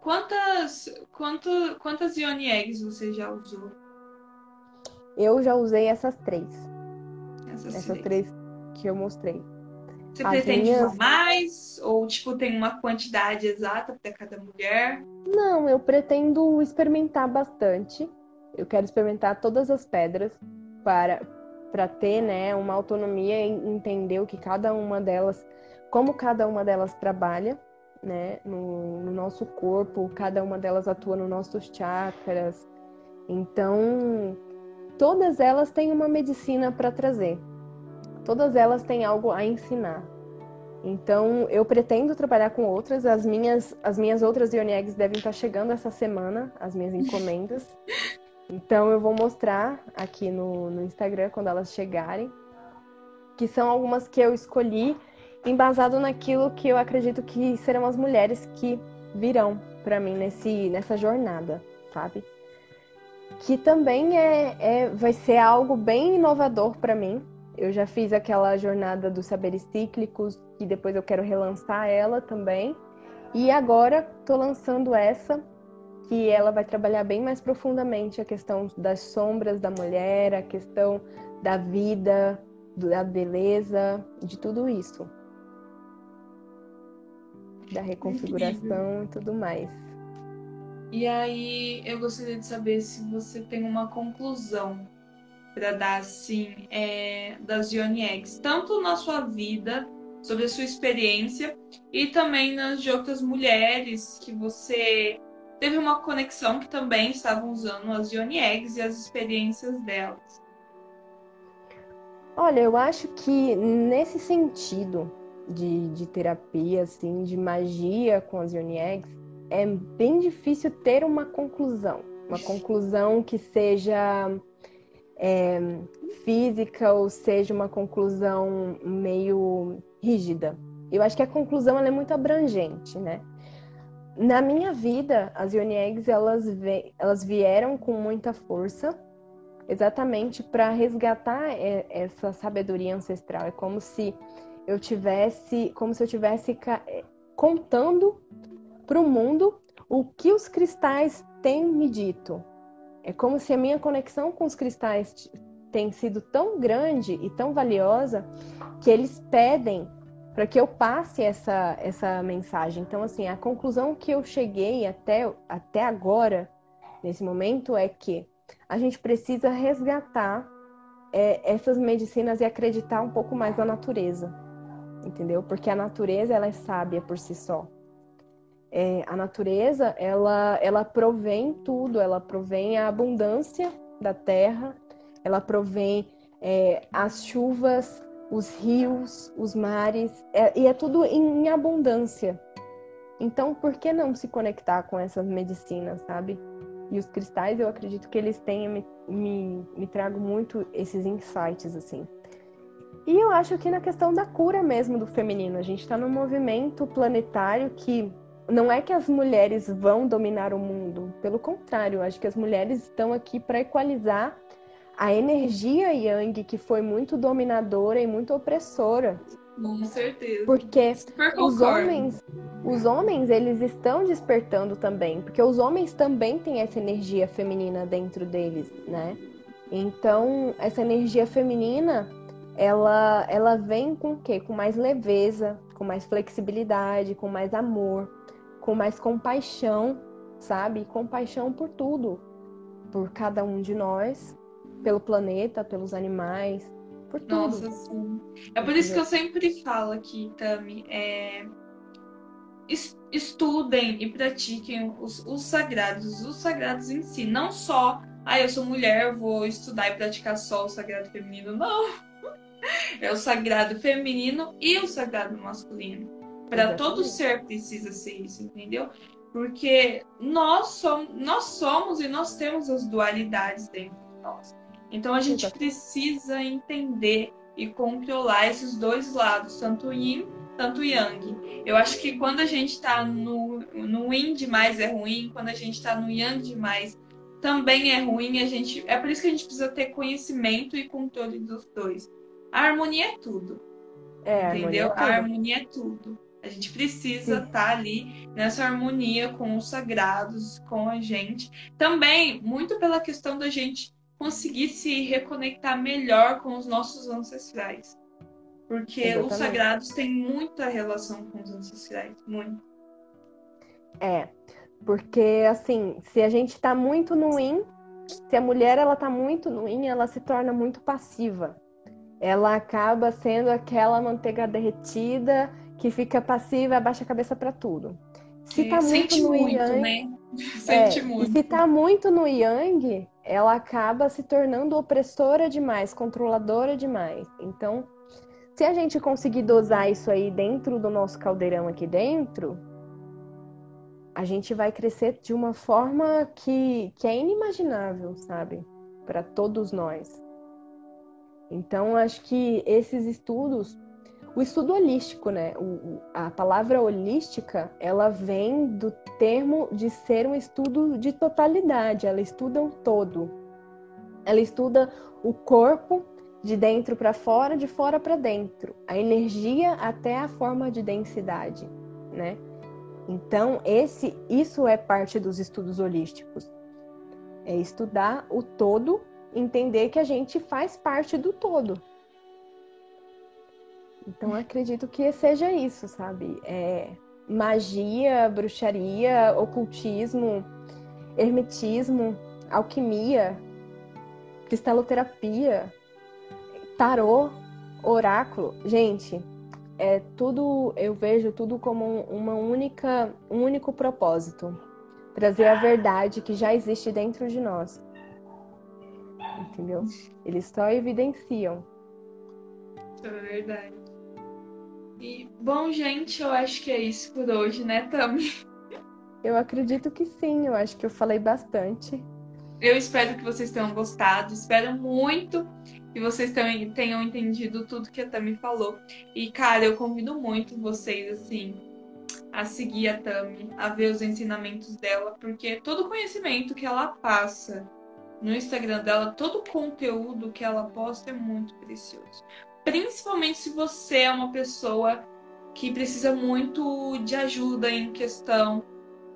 quantas, quanto, quantas Ioni Eggs você já usou? Eu já usei essas três. Essas, essas três. três que eu mostrei. Você As pretende minhas... mais? Ou, tipo, tem uma quantidade exata para cada mulher? Não, eu pretendo experimentar bastante. Eu quero experimentar todas as pedras para, para ter né, uma autonomia e entender o que cada uma delas, como cada uma delas trabalha né, no, no nosso corpo, cada uma delas atua nos nossos chakras. Então, todas elas têm uma medicina para trazer todas elas têm algo a ensinar. Então, eu pretendo trabalhar com outras. As minhas, as minhas outras Ioni Eggs devem estar chegando essa semana, as minhas encomendas. [LAUGHS] Então, eu vou mostrar aqui no, no Instagram quando elas chegarem. Que são algumas que eu escolhi embasado naquilo que eu acredito que serão as mulheres que virão para mim nesse, nessa jornada, sabe? Que também é, é, vai ser algo bem inovador para mim, eu já fiz aquela jornada dos saberes cíclicos, e depois eu quero relançar ela também. E agora estou lançando essa, que ela vai trabalhar bem mais profundamente a questão das sombras da mulher, a questão da vida, da beleza, de tudo isso. Da reconfiguração e tudo mais. E aí, eu gostaria de saber se você tem uma conclusão para dar assim é, das Ioni Eggs, tanto na sua vida, sobre a sua experiência, e também nas de outras mulheres que você teve uma conexão que também estavam usando as Ioni Eggs e as experiências delas. Olha, eu acho que nesse sentido de, de terapia, assim, de magia com as Ioni Eggs, é bem difícil ter uma conclusão. Uma conclusão que seja é, física ou seja uma conclusão meio rígida. Eu acho que a conclusão é muito abrangente, né? Na minha vida, as Ioni Eggs, elas, elas vieram com muita força, exatamente para resgatar essa sabedoria ancestral. É como se eu tivesse, como se eu tivesse é, contando para o mundo o que os cristais têm me dito, é como se a minha conexão com os cristais tem sido tão grande e tão valiosa que eles pedem para que eu passe essa, essa mensagem. Então, assim, a conclusão que eu cheguei até, até agora, nesse momento, é que a gente precisa resgatar é, essas medicinas e acreditar um pouco mais na natureza. entendeu? Porque a natureza ela é sábia por si só. É, a natureza ela ela provém tudo, ela provém a abundância da terra, ela provém é, as chuvas, os rios, os mares, é, e é tudo em, em abundância. Então, por que não se conectar com essas medicinas, sabe? E os cristais, eu acredito que eles tenham me, me, me trago muito esses insights, assim. E eu acho que na questão da cura mesmo do feminino, a gente está num movimento planetário que não é que as mulheres vão dominar o mundo, pelo contrário, acho que as mulheres estão aqui para equalizar a energia yang que foi muito dominadora e muito opressora. Com certeza. Porque os homens, os homens, eles estão despertando também, porque os homens também têm essa energia feminina dentro deles, né? Então, essa energia feminina, ela ela vem com o quê? Com mais leveza, com mais flexibilidade, com mais amor, com mais compaixão, sabe? Compaixão por tudo, por cada um de nós, pelo planeta, pelos animais, por tudo. Nossa, sim. É por isso que eu sempre falo aqui, Tami, é... estudem e pratiquem os, os sagrados, os sagrados em si, não só, ah, eu sou mulher, vou estudar e praticar só o sagrado feminino, [LAUGHS] não. É o sagrado feminino e o sagrado masculino. Para todo ser precisa ser isso, entendeu? Porque nós somos, nós somos e nós temos as dualidades dentro de nós. Então a gente precisa entender e controlar esses dois lados, tanto o yin, tanto o yang. Eu acho que quando a gente está no, no yin demais é ruim, quando a gente está no yang demais também é ruim. A gente, é por isso que a gente precisa ter conhecimento e controle dos dois. A harmonia é tudo. É, entendeu? A harmonia é tudo. A gente precisa estar tá ali nessa harmonia com os sagrados, com a gente. Também, muito pela questão da gente conseguir se reconectar melhor com os nossos ancestrais. Porque Exatamente. os sagrados têm muita relação com os ancestrais, muito. É, porque assim, se a gente tá muito no in, se a mulher ela tá muito no in, ela se torna muito passiva. Ela acaba sendo aquela manteiga derretida que fica passiva, abaixa a cabeça para tudo. Se tá muito no muito, yang, né? Sente é, muito. se tá muito no yang, ela acaba se tornando opressora demais, controladora demais. Então, se a gente conseguir dosar isso aí dentro do nosso caldeirão aqui dentro, a gente vai crescer de uma forma que, que é inimaginável, sabe? Para todos nós. Então, acho que esses estudos o estudo holístico, né? O, a palavra holística, ela vem do termo de ser um estudo de totalidade. Ela estuda um todo. Ela estuda o corpo de dentro para fora, de fora para dentro, a energia até a forma de densidade, né? Então, esse, isso é parte dos estudos holísticos. É estudar o todo, entender que a gente faz parte do todo. Então acredito que seja isso, sabe? É magia, bruxaria, ocultismo, hermetismo, alquimia, cristaloterapia, tarô, oráculo. Gente, é tudo, eu vejo tudo como uma única, um único propósito, trazer a verdade que já existe dentro de nós. Entendeu? Eles só evidenciam. É verdade. E, bom, gente, eu acho que é isso por hoje, né, Tami? Eu acredito que sim, eu acho que eu falei bastante. Eu espero que vocês tenham gostado, espero muito que vocês tenham entendido tudo que a Tami falou. E, cara, eu convido muito vocês, assim, a seguir a Tami, a ver os ensinamentos dela, porque todo conhecimento que ela passa no Instagram dela, todo o conteúdo que ela posta é muito precioso principalmente se você é uma pessoa que precisa muito de ajuda em questão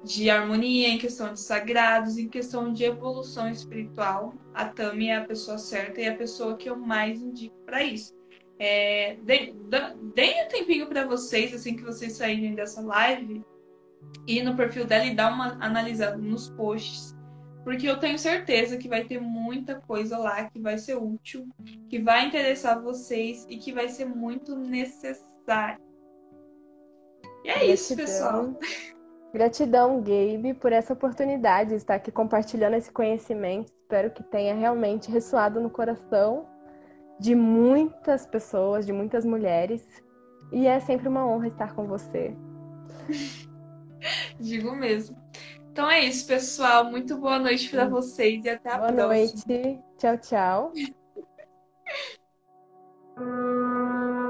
de harmonia, em questão de sagrados, em questão de evolução espiritual. A Tami é a pessoa certa e a pessoa que eu mais indico para isso. É, deem um tempinho para vocês, assim que vocês saírem dessa live, ir no perfil dela e dar uma analisada nos posts porque eu tenho certeza que vai ter muita coisa lá que vai ser útil, que vai interessar vocês e que vai ser muito necessário. E é Gratidão. isso, pessoal. Gratidão, Gabe, por essa oportunidade de estar aqui compartilhando esse conhecimento. Espero que tenha realmente ressoado no coração de muitas pessoas, de muitas mulheres. E é sempre uma honra estar com você. [LAUGHS] Digo mesmo. Então é isso, pessoal. Muito boa noite para vocês e até a boa próxima. Boa noite. Tchau, tchau. [LAUGHS]